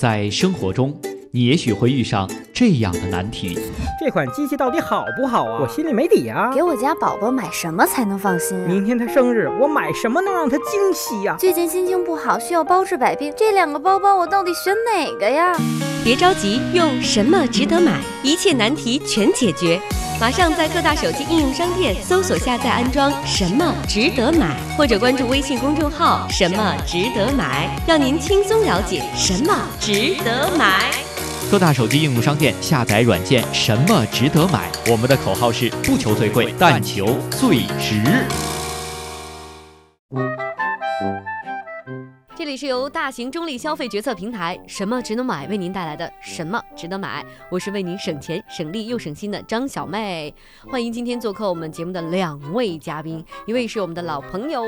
在生活中，你也许会遇上这样的难题：这款机器到底好不好啊？我心里没底啊。给我家宝宝买什么才能放心啊？明天他生日，我买什么能让他惊喜呀？最近心情不好，需要包治百病，这两个包包我到底选哪个呀？别着急，用什么值得买，一切难题全解决。马上在各大手机应用商店搜索下载安装“什么值得买”，或者关注微信公众号“什么值得买”，让您轻松了解什么值得买。各大手机应用商店下载软件“什么值得买”。我们的口号是：不求最贵，但求最值。这里是由大型中立消费决策平台“什么值得买”为您带来的“什么值得买”，我是为您省钱省力又省心的张小妹。欢迎今天做客我们节目的两位嘉宾，一位是我们的老朋友，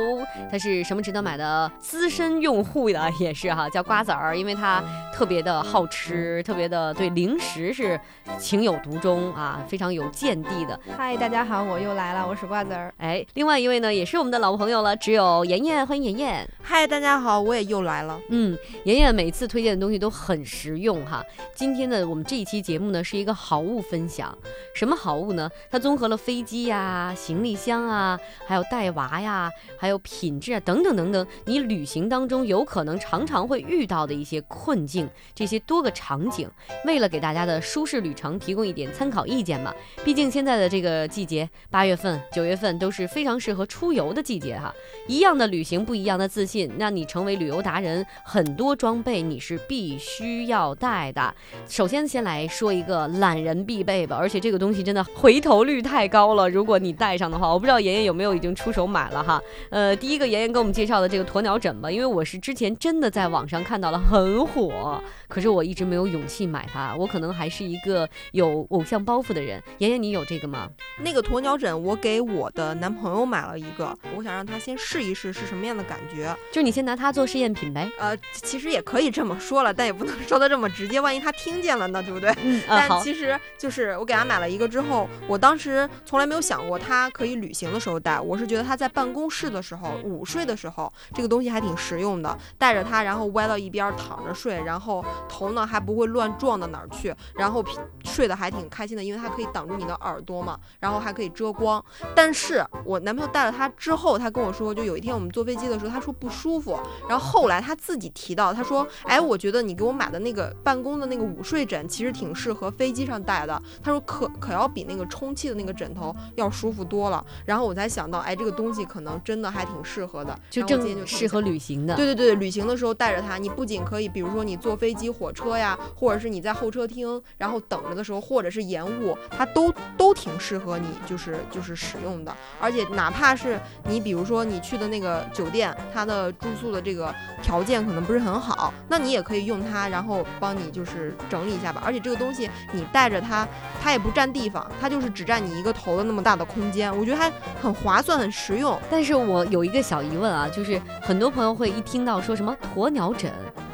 他是什么值得买的资深用户的，也是哈，叫瓜子儿，因为他特别的好吃，特别的对零食是情有独钟啊，非常有见地的。嗨，大家好，我又来了，我是瓜子儿。哎，另外一位呢，也是我们的老朋友了，只有妍妍，欢迎妍妍。嗨，大家好，我也又来了。嗯，妍妍每次推荐的东西都很实用哈。今天的我们这一期节目呢，是一个好物分享。什么好物呢？它综合了飞机呀、行李箱啊，还有带娃呀，还有品质啊等等等等。你旅行当中有可能常常会遇到的一些困境，这些多个场景，为了给大家的舒适旅程提供一点参考意见嘛。毕竟现在的这个季节，八月份、九月份都是非常适合出游的季节哈。一样的旅行，不一样的自信，让你成为旅游达人。很多装备你是必须要带的。首先，先来说一个懒人必备吧，而且这个东西真的回头率太高了。如果你带上的话，我不知道妍妍有没有已经出手买了哈。呃，第一个妍妍给我们介绍的这个鸵鸟枕吧，因为我是之前真的在网上看到了很火，可是我一直没有勇气买它。我可能还是一个有偶像包袱的人。妍妍，你有这个吗？那个鸵鸟枕，我给我的男朋友买了一个，我想让他先试一试是什么样的感觉。就你先拿它做试验品呗。呃，其实也可以这么说了，但也不能说的这么直接，万一他听见了呢，对不对？嗯，但其实就是我给他买了一个之后，我当时从来没有想过他可以旅行的时候戴，我是觉得他在办公室的时候、午睡的时候，这个东西还挺实用的。带着它，然后歪到一边躺着睡，然后头呢还不会乱撞到哪儿去，然后睡得还挺开心的，因为它可以挡住你的耳朵嘛，然后还可以遮光。但是我男朋友戴了它之后，他跟我说，就有一天我们坐飞机的时候，他说不舒服，然后后来他自己提到，他说，哎，我觉得你给我买的那个办公的那个午睡枕，其实挺适合飞机上戴的。他说可可要比那个充气的那个枕头要舒服多了。然后我才想到，哎，这个东西可能真的还挺适合的，就正适合旅行的。对对对，旅行的时候带着它，你不仅可以，比如说你坐飞机、火车呀，或者是你在候车厅，然后等着的时候，或者是延误，它都都挺适合你，就是就是使用的。而且哪怕是你，比如说你去的那个酒店，它的住宿的这个条件可能不是很好，那你也可以用它，然后帮你就是整理一下吧。而且这个东西你带着它，它也不占地方，它就是只占你一个头的那么大的空间，我觉得还很划算，很实用。但是我有一个小疑问啊，就是很多朋友会一听到说什么鸵鸟枕。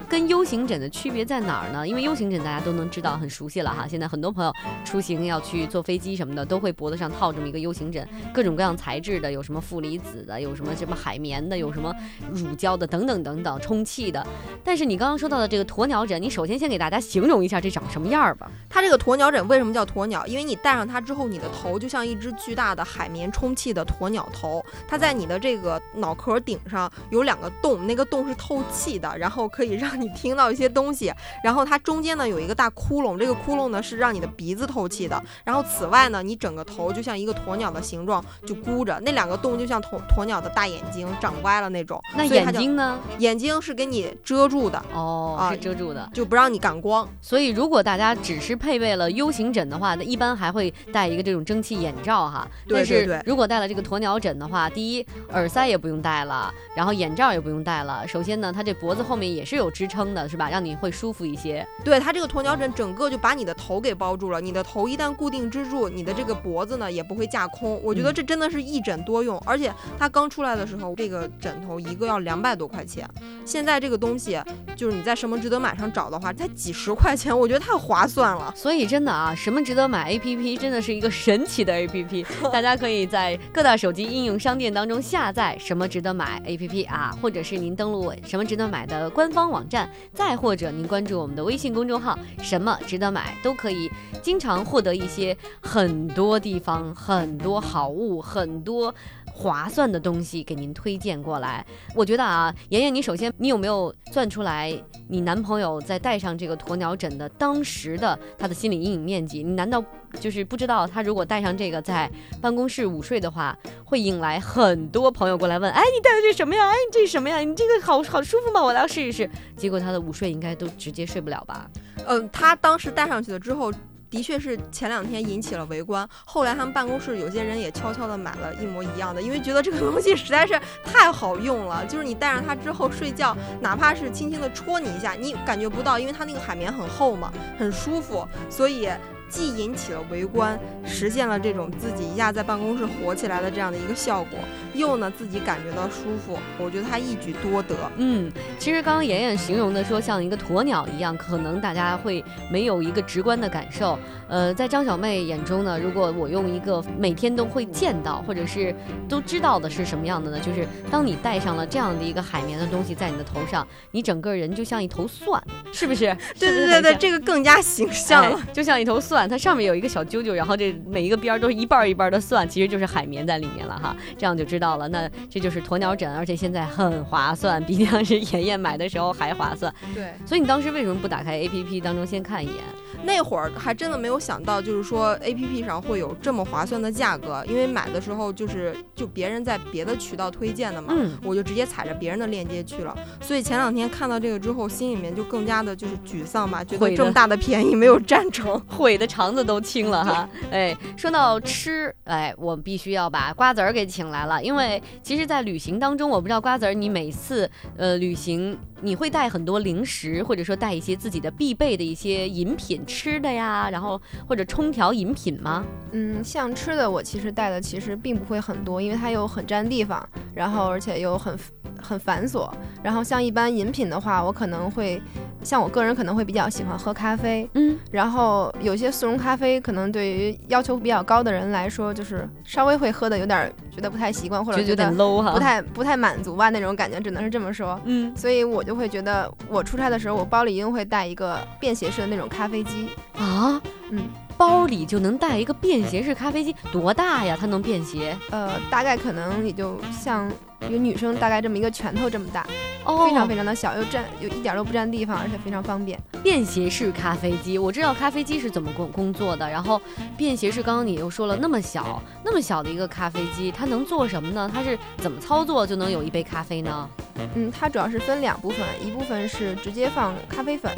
跟 U 型枕的区别在哪儿呢？因为 U 型枕大家都能知道，很熟悉了哈。现在很多朋友出行要去坐飞机什么的，都会脖子上套这么一个 U 型枕，各种各样材质的，有什么负离子的，有什么什么海绵的，有什么乳胶的，等等等等，充气的。但是你刚刚说到的这个鸵鸟枕，你首先先给大家形容一下这长什么样儿吧。它这个鸵鸟枕为什么叫鸵鸟？因为你戴上它之后，你的头就像一只巨大的海绵充气的鸵鸟头，它在你的这个脑壳顶上有两个洞，那个洞是透气的，然后可以让你听到一些。东西，然后它中间呢有一个大窟窿，这个窟窿呢是让你的鼻子透气的。然后此外呢，你整个头就像一个鸵鸟的形状，就箍着，那两个洞就像鸵鸵鸟的大眼睛，长歪了那种。那眼睛呢？眼睛是给你遮住的哦，是遮住的，就不让你感光。所以如果大家只是配备了 U 型枕的话，那一般还会戴一个这种蒸汽眼罩哈。对对对。如果戴了这个鸵鸟枕的话，第一耳塞也不用戴了，然后眼罩也不用戴了。首先呢，它这脖子后面也是有支撑的，是吧？让你会舒服一些。对它这个鸵鸟枕，整个就把你的头给包住了。你的头一旦固定支住，你的这个脖子呢也不会架空。我觉得这真的是一枕多用。而且它刚出来的时候，这个枕头一个要两百多块钱。现在这个东西，就是你在什么值得买上找的话，才几十块钱，我觉得太划算了。所以真的啊，什么值得买 A P P 真的是一个神奇的 A P P。大家可以在各大手机应用商店当中下载什么值得买 A P P 啊，或者是您登录什么值得买的官方网站。再或者您关注我们的微信公众号，什么值得买都可以，经常获得一些很多地方很多好物，很多。划算的东西给您推荐过来，我觉得啊，妍妍，你首先你有没有算出来你男朋友在戴上这个鸵鸟枕的当时的他的心理阴影面积？你难道就是不知道他如果戴上这个在办公室午睡的话，会引来很多朋友过来问，哎，你戴的这什么呀？哎，你这什么呀？你这个好好舒服吗？我来试一试。结果他的午睡应该都直接睡不了吧？嗯，他当时戴上去了之后。的确是前两天引起了围观，后来他们办公室有些人也悄悄的买了一模一样的，因为觉得这个东西实在是太好用了。就是你戴上它之后睡觉，哪怕是轻轻的戳你一下，你感觉不到，因为它那个海绵很厚嘛，很舒服，所以。既引起了围观，实现了这种自己一下在办公室火起来的这样的一个效果，又呢自己感觉到舒服，我觉得他一举多得。嗯，其实刚刚妍妍形容的说像一个鸵鸟一样，可能大家会没有一个直观的感受。呃，在张小妹眼中呢，如果我用一个每天都会见到或者是都知道的是什么样的呢？就是当你戴上了这样的一个海绵的东西在你的头上，你整个人就像一头蒜，是不是？对对对对，这个更加形象了，就像一头蒜。它上面有一个小揪揪，然后这每一个边儿都是一半一半的蒜，其实就是海绵在里面了哈，这样就知道了。那这就是鸵鸟枕，而且现在很划算，比当时妍妍买的时候还划算。对，所以你当时为什么不打开 APP 当中先看一眼？那会儿还真的没有想到，就是说 APP 上会有这么划算的价格，因为买的时候就是就别人在别的渠道推荐的嘛，我就直接踩着别人的链接去了。所以前两天看到这个之后，心里面就更加的就是沮丧吧，觉得这么大的便宜没有占成，悔的肠子都青了哈。哎，说到吃，哎，我必须要把瓜子儿给请来了，因为其实，在旅行当中，我不知道瓜子儿你每次呃旅行。你会带很多零食，或者说带一些自己的必备的一些饮品吃的呀，然后或者冲调饮品吗？嗯，像吃的我其实带的其实并不会很多，因为它又很占地方，然后而且又很很繁琐。然后像一般饮品的话，我可能会像我个人可能会比较喜欢喝咖啡，嗯，然后有些速溶咖啡可能对于要求比较高的人来说，就是稍微会喝的有点觉得不太习惯，或者觉得 low 哈，不太不太满足吧那种感觉，只能是这么说。嗯，所以我。就会觉得我出差的时候，我包里一定会带一个便携式的那种咖啡机啊，嗯，包里就能带一个便携式咖啡机，多大呀？它能便携？呃，大概可能也就像一个女生大概这么一个拳头这么大，哦，非常非常的小，又占又一点都不占地方，而且非常方便。便携式咖啡机，我知道咖啡机是怎么工工作的，然后便携式，刚刚你又说了那么小那么小的一个咖啡机，它能做什么呢？它是怎么操作就能有一杯咖啡呢？嗯，它主要是分两部分，一部分是直接放咖啡粉，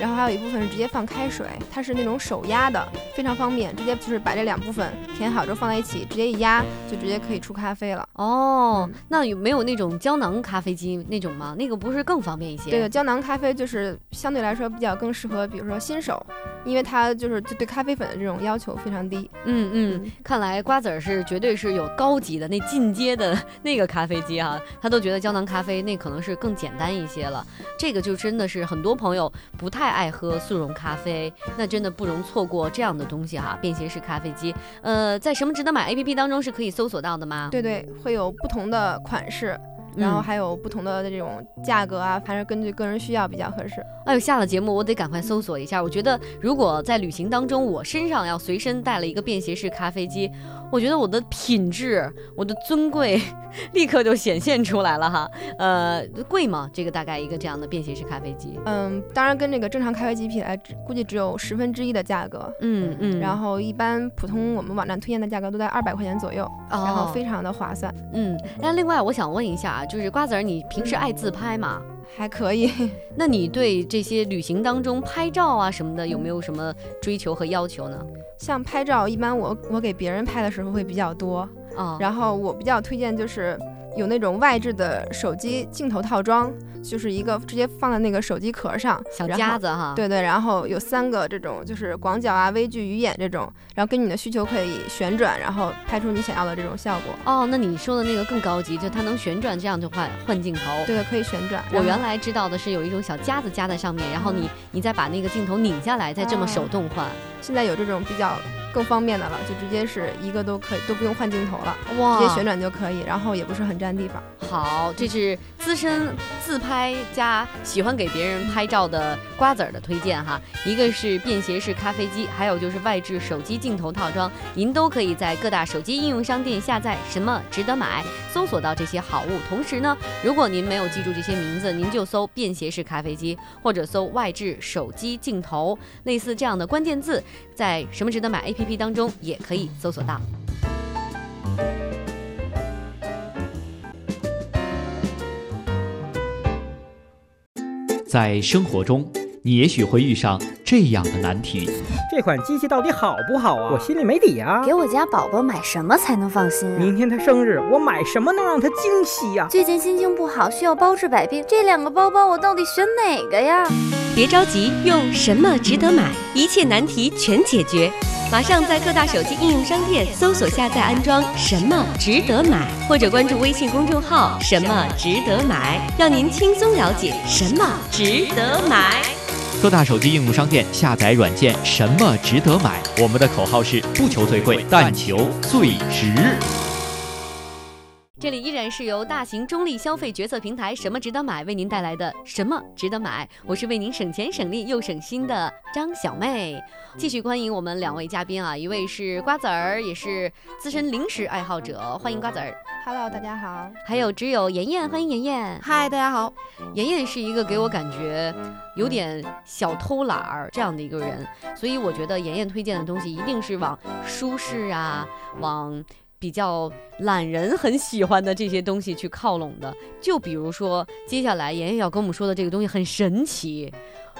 然后还有一部分是直接放开水，它是那种手压的，非常方便，直接就是把这两部分填好之后放在一起，直接一压就直接可以出咖啡了。哦，那有没有那种胶囊咖啡机那种吗？那个不是更方便一些？这个胶囊咖啡就是相对来说比较更适合，比如说新手，因为它就是对咖啡粉的这种要求非常低。嗯嗯，看来瓜子儿是绝对是有高级的那进阶的那个咖啡机哈，他都觉得胶囊咖啡。那可能是更简单一些了，这个就真的是很多朋友不太爱喝速溶咖啡，那真的不容错过这样的东西哈，便携式咖啡机。呃，在什么值得买 APP 当中是可以搜索到的吗？对对，会有不同的款式。然后还有不同的这种价格啊，反正根据个人需要比较合适。哎呦，下了节目我得赶快搜索一下。我觉得如果在旅行当中，我身上要随身带了一个便携式咖啡机，我觉得我的品质、我的尊贵立刻就显现出来了哈。呃，贵吗？这个大概一个这样的便携式咖啡机？嗯，当然跟这个正常咖啡机比来，估计只有十分之一的价格。嗯嗯。然后一般普通我们网站推荐的价格都在二百块钱左右，然后非常的划算。嗯，那另外我想问一下啊。就是瓜子儿，你平时爱自拍吗？还可以。那你对这些旅行当中拍照啊什么的，有没有什么追求和要求呢？像拍照，一般我我给别人拍的时候会比较多啊。然后我比较推荐就是有那种外置的手机镜头套装。就是一个直接放在那个手机壳上，小夹子哈，对对，然后有三个这种，就是广角啊、微距、鱼眼这种，然后根据你的需求可以旋转，然后拍出你想要的这种效果。哦，那你说的那个更高级，就它能旋转，这样就换换镜头。对的，可以旋转。我原来知道的是有一种小夹子夹在上面，然后你你再把那个镜头拧下来，再这么手动换。现在有这种比较更方便的了，就直接是一个都可以，都不用换镜头了，哇直接旋转就可以，然后也不是很占地方。好，这是资深自拍加喜欢给别人拍照的瓜子儿的推荐哈。一个是便携式咖啡机，还有就是外置手机镜头套装，您都可以在各大手机应用商店下载。什么值得买？搜索到这些好物。同时呢，如果您没有记住这些名字，您就搜便携式咖啡机，或者搜外置手机镜头，类似这样的关键字，在什么值得买 APP 当中也可以搜索到。在生活中，你也许会遇上这样的难题：这款机器到底好不好啊？我心里没底啊！给我家宝宝买什么才能放心啊？明天他生日，我买什么能让他惊喜呀？最近心情不好，需要包治百病，这两个包包我到底选哪个呀？别着急，用什么值得买，一切难题全解决。马上在各大手机应用商店搜索下载安装“什么值得买”，或者关注微信公众号“什么值得买”，让您轻松了解什么值得买。各大手机应用商店下载软件，什么值得买？我们的口号是不求最贵，但求最值。这里依然是由大型中立消费决策平台“什么值得买”为您带来的“什么值得买”，我是为您省钱省力又省心的张小妹。继续欢迎我们两位嘉宾啊，一位是瓜子儿，也是资深零食爱好者，欢迎瓜子儿。Hello，大家好。还有只有妍妍，欢迎妍妍。嗨，大家好。妍妍是一个给我感觉有点小偷懒儿这样的一个人，所以我觉得妍妍推荐的东西一定是往舒适啊，往。比较懒人很喜欢的这些东西去靠拢的，就比如说接下来妍妍要跟我们说的这个东西很神奇，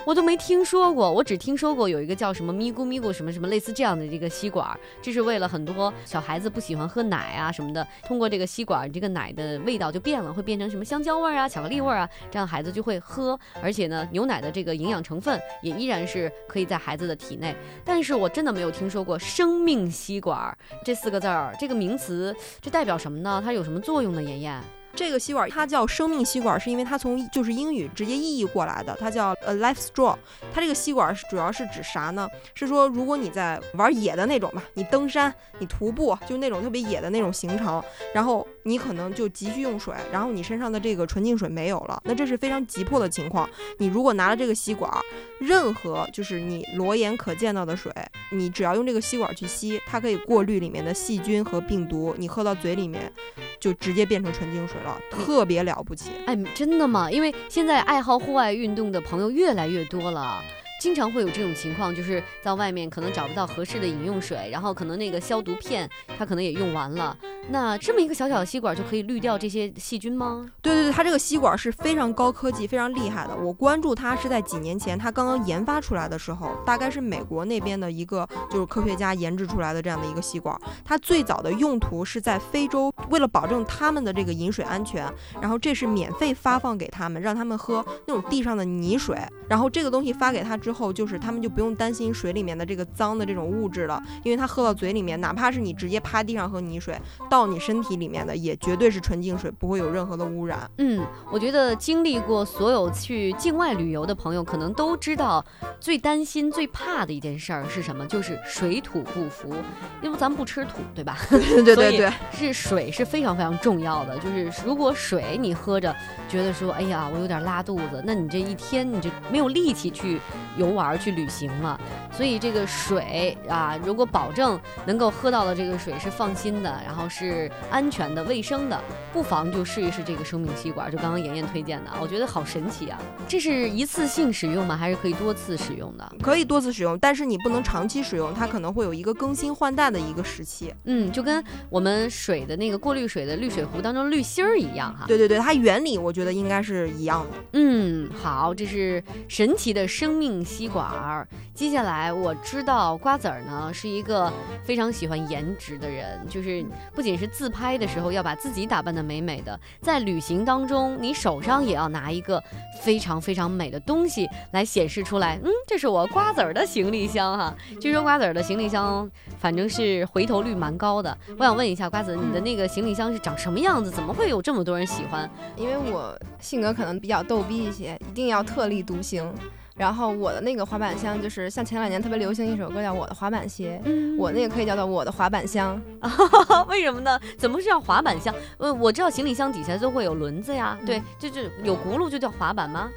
我都没听说过，我只听说过有一个叫什么咪咕咪咕什么什么类似这样的这个吸管，这是为了很多小孩子不喜欢喝奶啊什么的，通过这个吸管，这个奶的味道就变了，会变成什么香蕉味儿啊、巧克力味儿啊，这样孩子就会喝，而且呢，牛奶的这个营养成分也依然是可以在孩子的体内。但是我真的没有听说过生命吸管这四个字儿，这个名词这代表什么呢？它有什么作用呢？妍妍？这个吸管它叫生命吸管，是因为它从就是英语直接意译过来的，它叫 a life straw。它这个吸管是主要是指啥呢？是说如果你在玩野的那种吧，你登山、你徒步，就那种特别野的那种行程，然后你可能就急需用水，然后你身上的这个纯净水没有了，那这是非常急迫的情况。你如果拿了这个吸管，任何就是你裸眼可见到的水，你只要用这个吸管去吸，它可以过滤里面的细菌和病毒，你喝到嘴里面就直接变成纯净水了。特别了不起，哎，真的吗？因为现在爱好户外运动的朋友越来越多了。经常会有这种情况，就是在外面可能找不到合适的饮用水，然后可能那个消毒片它可能也用完了。那这么一个小小的吸管就可以滤掉这些细菌吗？对对对，它这个吸管是非常高科技、非常厉害的。我关注它是在几年前，它刚刚研发出来的时候，大概是美国那边的一个就是科学家研制出来的这样的一个吸管。它最早的用途是在非洲，为了保证他们的这个饮水安全，然后这是免费发放给他们，让他们喝那种地上的泥水。然后这个东西发给他之后，就是他们就不用担心水里面的这个脏的这种物质了，因为它喝到嘴里面，哪怕是你直接趴地上喝泥水，到你身体里面的也绝对是纯净水，不会有任何的污染。嗯，我觉得经历过所有去境外旅游的朋友，可能都知道最担心、最怕的一件事儿是什么，就是水土不服。因为咱们不吃土，对吧？对对对对，是水是非常非常重要的。就是如果水你喝着，觉得说，哎呀，我有点拉肚子，那你这一天你就没有力气去游玩、去旅行嘛。所以这个水啊，如果保证能够喝到的这个水是放心的，然后是安全的、卫生的，不妨就试一试这个生命吸管。就刚刚妍妍推荐的，我觉得好神奇啊！这是一次性使用吗？还是可以多次使用的？可以多次使用，但是你不能长期使用，它可能会有一个更新换代的一个时期。嗯，就跟我们水的那个过滤水的滤水壶当中滤芯儿一样哈。对对对，它原理我觉得应该是一样的。嗯，好，这是神奇的生命吸管儿。接下来我知道瓜子儿呢是一个非常喜欢颜值的人，就是不仅是自拍的时候要把自己打扮得美美的，在旅行当中你手上也要拿一个非常非常美的东西来显示出来。嗯，这是我瓜子儿的行李箱哈。据说瓜子儿的行李箱反正是回头率蛮高的。我想问一下瓜子，你的那个行李箱是长什么样子？怎么会有这么多人喜欢？因为我性格可能比较逗逼一些，一定要特立独行。然后我的那个滑板箱就是像前两年特别流行一首歌叫《我的滑板鞋》，我那个可以叫做我的滑板箱。为什么呢？怎么是叫滑板箱？呃，我知道行李箱底下都会有轮子呀，对，就是有轱辘就叫滑板吗？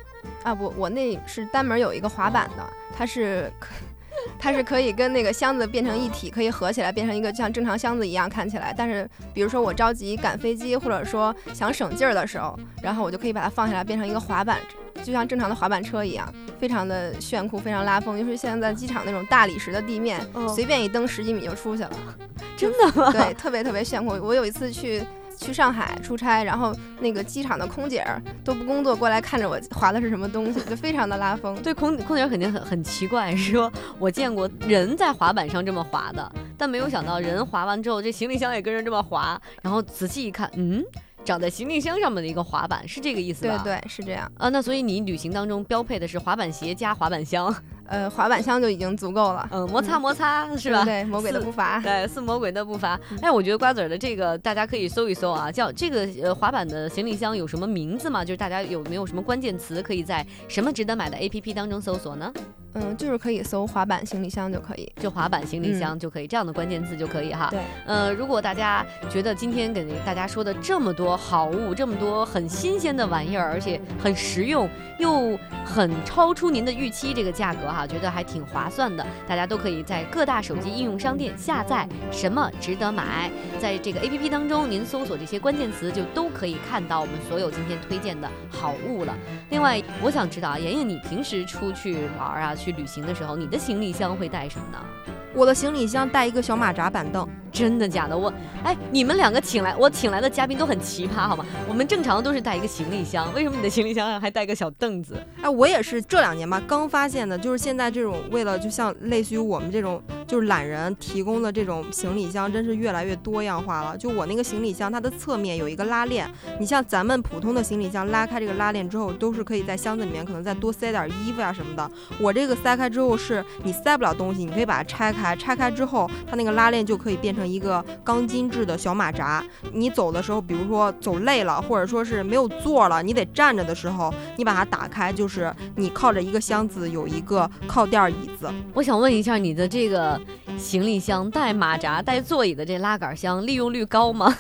啊不，我那是单门有一个滑板的，它是可，它是可以跟那个箱子变成一体，可以合起来变成一个像正常箱子一样看起来。但是比如说我着急赶飞机，或者说想省劲儿的时候，然后我就可以把它放下来变成一个滑板，就像正常的滑板车一样，非常的炫酷，非常拉风。就是现在在机场那种大理石的地面，随便一蹬十几米就出去了，真的吗？对，特别特别炫酷。我有一次去。去上海出差，然后那个机场的空姐儿都不工作过来看着我滑的是什么东西，就非常的拉风。对，空空姐肯定很很奇怪，说我见过人在滑板上这么滑的，但没有想到人滑完之后，这行李箱也跟着这么滑。然后仔细一看，嗯。长在行李箱上面的一个滑板，是这个意思吧？对对，是这样啊。那所以你旅行当中标配的是滑板鞋加滑板箱，呃，滑板箱就已经足够了。嗯，摩擦摩擦是吧？对，魔鬼的步伐。对，似魔鬼的步伐。哎，我觉得瓜子儿的这个大家可以搜一搜啊，叫这个呃滑板的行李箱有什么名字吗？就是大家有没有什么关键词可以在什么值得买的 APP 当中搜索呢？嗯，就是可以搜滑板行李箱就可以，就滑板行李箱就可以，这样的关键字就可以哈。对，呃，如果大家觉得今天给大家说的这么多好物，这么多很新鲜的玩意儿，而且很实用，又很超出您的预期，这个价格哈，觉得还挺划算的，大家都可以在各大手机应用商店下载。什么值得买？在这个 APP 当中，您搜索这些关键词，就都可以看到我们所有今天推荐的好物了。另外，我想知道啊，妍妍，你平时出去玩啊？去旅行的时候，你的行李箱会带什么呢？我的行李箱带一个小马扎板凳。真的假的？我哎，你们两个请来我请来的嘉宾都很奇葩，好吗？我们正常都是带一个行李箱，为什么你的行李箱上还带个小凳子？哎，我也是这两年吧，刚发现的，就是现在这种为了就像类似于我们这种就是懒人提供的这种行李箱，真是越来越多样化了。就我那个行李箱，它的侧面有一个拉链，你像咱们普通的行李箱拉开这个拉链之后，都是可以在箱子里面可能再多塞点衣服呀什么的。我这个塞开之后是你塞不了东西，你可以把它拆开，拆开之后它那个拉链就可以变成。一个钢筋制的小马扎，你走的时候，比如说走累了，或者说是没有座了，你得站着的时候，你把它打开，就是你靠着一个箱子，有一个靠垫椅子。我想问一下，你的这个行李箱带马扎、带座椅的这拉杆箱利用率高吗？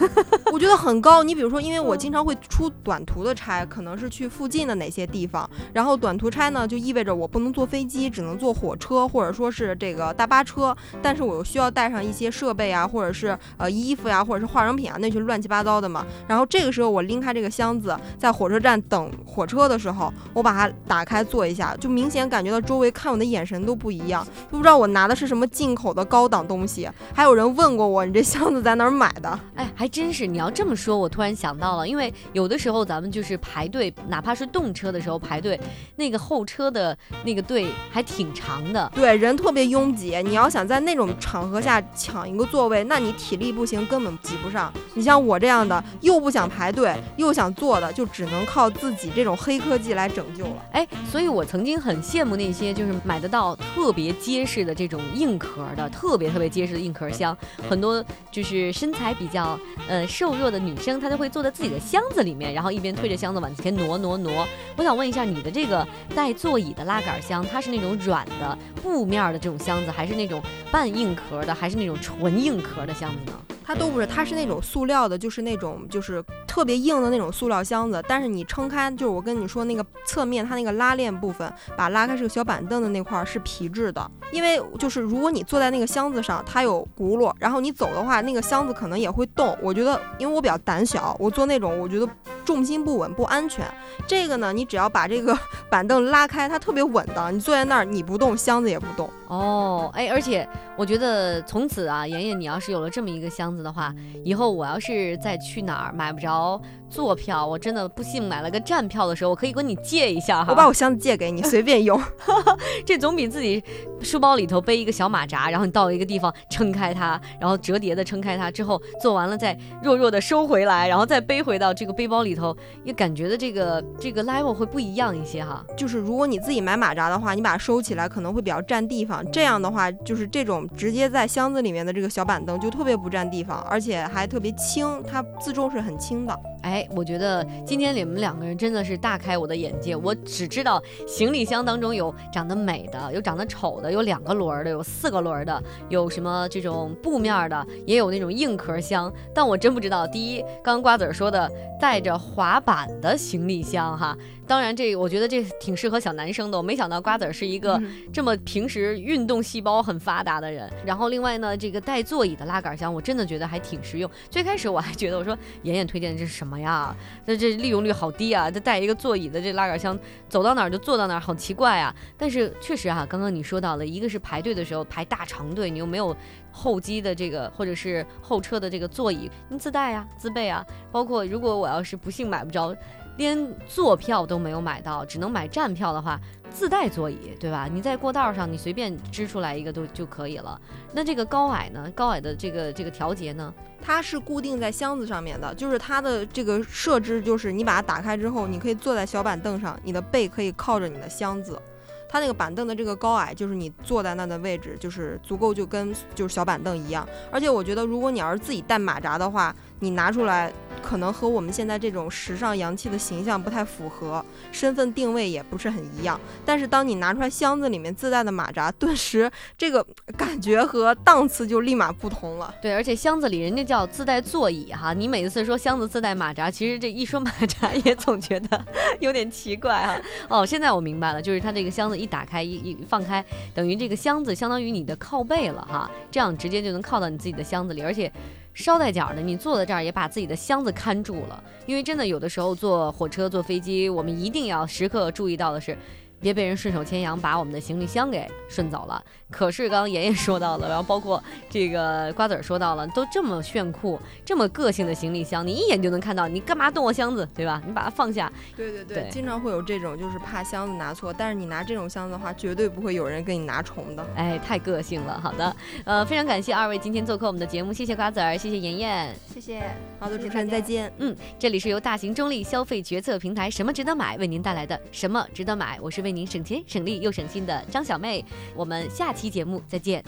我觉得很高。你比如说，因为我经常会出短途的差，可能是去附近的哪些地方，然后短途差呢，就意味着我不能坐飞机，只能坐火车或者说是这个大巴车，但是我又需要带上一些设备啊。或者是呃衣服呀，或者是化妆品啊，那些乱七八糟的嘛。然后这个时候我拎开这个箱子，在火车站等火车的时候，我把它打开坐一下，就明显感觉到周围看我的眼神都不一样，都不知道我拿的是什么进口的高档东西。还有人问过我，你这箱子在哪儿买的？哎，还真是。你要这么说，我突然想到了，因为有的时候咱们就是排队，哪怕是动车的时候排队，那个候车的那个队还挺长的，对，人特别拥挤。你要想在那种场合下抢一个座位。那你体力不行，根本挤不上。你像我这样的，又不想排队，又想坐的，就只能靠自己这种黑科技来拯救了。哎，所以我曾经很羡慕那些就是买得到特别结实的这种硬壳的，特别特别结实的硬壳箱。很多就是身材比较呃瘦弱的女生，她就会坐在自己的箱子里面，然后一边推着箱子往前挪挪挪。我想问一下，你的这个带座椅的拉杆箱，它是那种软的布面的这种箱子，还是那种半硬壳的，还是那种纯硬壳？的箱子呢？它都不是，它是那种塑料的，就是那种就是特别硬的那种塑料箱子。但是你撑开，就是我跟你说那个侧面，它那个拉链部分，把拉开是个小板凳的那块是皮质的。因为就是如果你坐在那个箱子上，它有轱辘，然后你走的话，那个箱子可能也会动。我觉得，因为我比较胆小，我坐那种我觉得重心不稳，不安全。这个呢，你只要把这个板凳拉开，它特别稳当。你坐在那儿，你不动，箱子也不动。哦，哎，而且我觉得从此啊，妍妍，你要是有了这么一个箱子。子的话，以后我要是再去哪儿买不着坐票，我真的不幸买了个站票的时候，我可以跟你借一下哈。我把我箱子借给你，随便用。这总比自己书包里头背一个小马扎，然后你到一个地方撑开它，然后折叠的撑开它之后，做完了再弱弱的收回来，然后再背回到这个背包里头，也感觉的这个这个 level 会不一样一些哈。就是如果你自己买马扎的话，你把它收起来可能会比较占地方。这样的话，就是这种直接在箱子里面的这个小板凳就特别不占地方。而且还特别轻，它自重是很轻的。哎，我觉得今天你们两个人真的是大开我的眼界。我只知道行李箱当中有长得美的，有长得丑的，有两个轮儿的，有四个轮儿的，有什么这种布面的，也有那种硬壳箱。但我真不知道，第一，刚刚瓜子儿说的带着滑板的行李箱哈，当然这我觉得这挺适合小男生的。我没想到瓜子是一个这么平时运动细胞很发达的人。然后另外呢，这个带座椅的拉杆箱，我真的觉得还挺实用。最开始我还觉得我说妍妍推荐的这是什么呀？那这利用率好低啊！这带一个座椅的这拉杆箱，走到哪儿就坐到哪儿，好奇怪啊！但是确实啊，刚刚你说到了，一个是排队的时候排大长队，你又没有候机的这个或者是候车的这个座椅，你自带啊、自备啊。包括如果我要是不幸买不着，连坐票都没有买到，只能买站票的话，自带座椅，对吧？你在过道上，你随便支出来一个都就可以了。那这个高矮呢？高矮的这个这个调节呢？它是固定在箱子上面的，就是它的这个设置，就是你把它打开之后，你可以坐在小板凳上，你的背可以靠着你的箱子。它那个板凳的这个高矮，就是你坐在那的位置，就是足够就跟就是小板凳一样。而且我觉得，如果你要是自己带马扎的话，你拿出来可能和我们现在这种时尚洋气的形象不太符合，身份定位也不是很一样。但是当你拿出来箱子里面自带的马扎，顿时这个感觉和档次就立马不同了。对，而且箱子里人家叫自带座椅哈，你每一次说箱子自带马扎，其实这一说马扎 也总觉得有点奇怪哈。哦，现在我明白了，就是它这个箱子一打开一一放开，等于这个箱子相当于你的靠背了哈，这样直接就能靠到你自己的箱子里，而且。捎带脚的，你坐在这儿也把自己的箱子看住了，因为真的有的时候坐火车、坐飞机，我们一定要时刻注意到的是。别被人顺手牵羊把我们的行李箱给顺走了。可是刚刚妍妍说到了，然后包括这个瓜子儿说到了，都这么炫酷、这么个性的行李箱，你一眼就能看到。你干嘛动我箱子，对吧？你把它放下。对对对，经常会有这种，就是怕箱子拿错。但是你拿这种箱子的话，绝对不会有人给你拿重的。哎，太个性了。好的，呃，非常感谢二位今天做客我们的节目，谢谢瓜子儿，谢谢妍妍，谢谢。好的，主持人再见。嗯，这里是由大型中立消费决策平台什么值得买为您带来的什么值得买，我是为。您省钱省力又省心的张小妹，我们下期节目再见。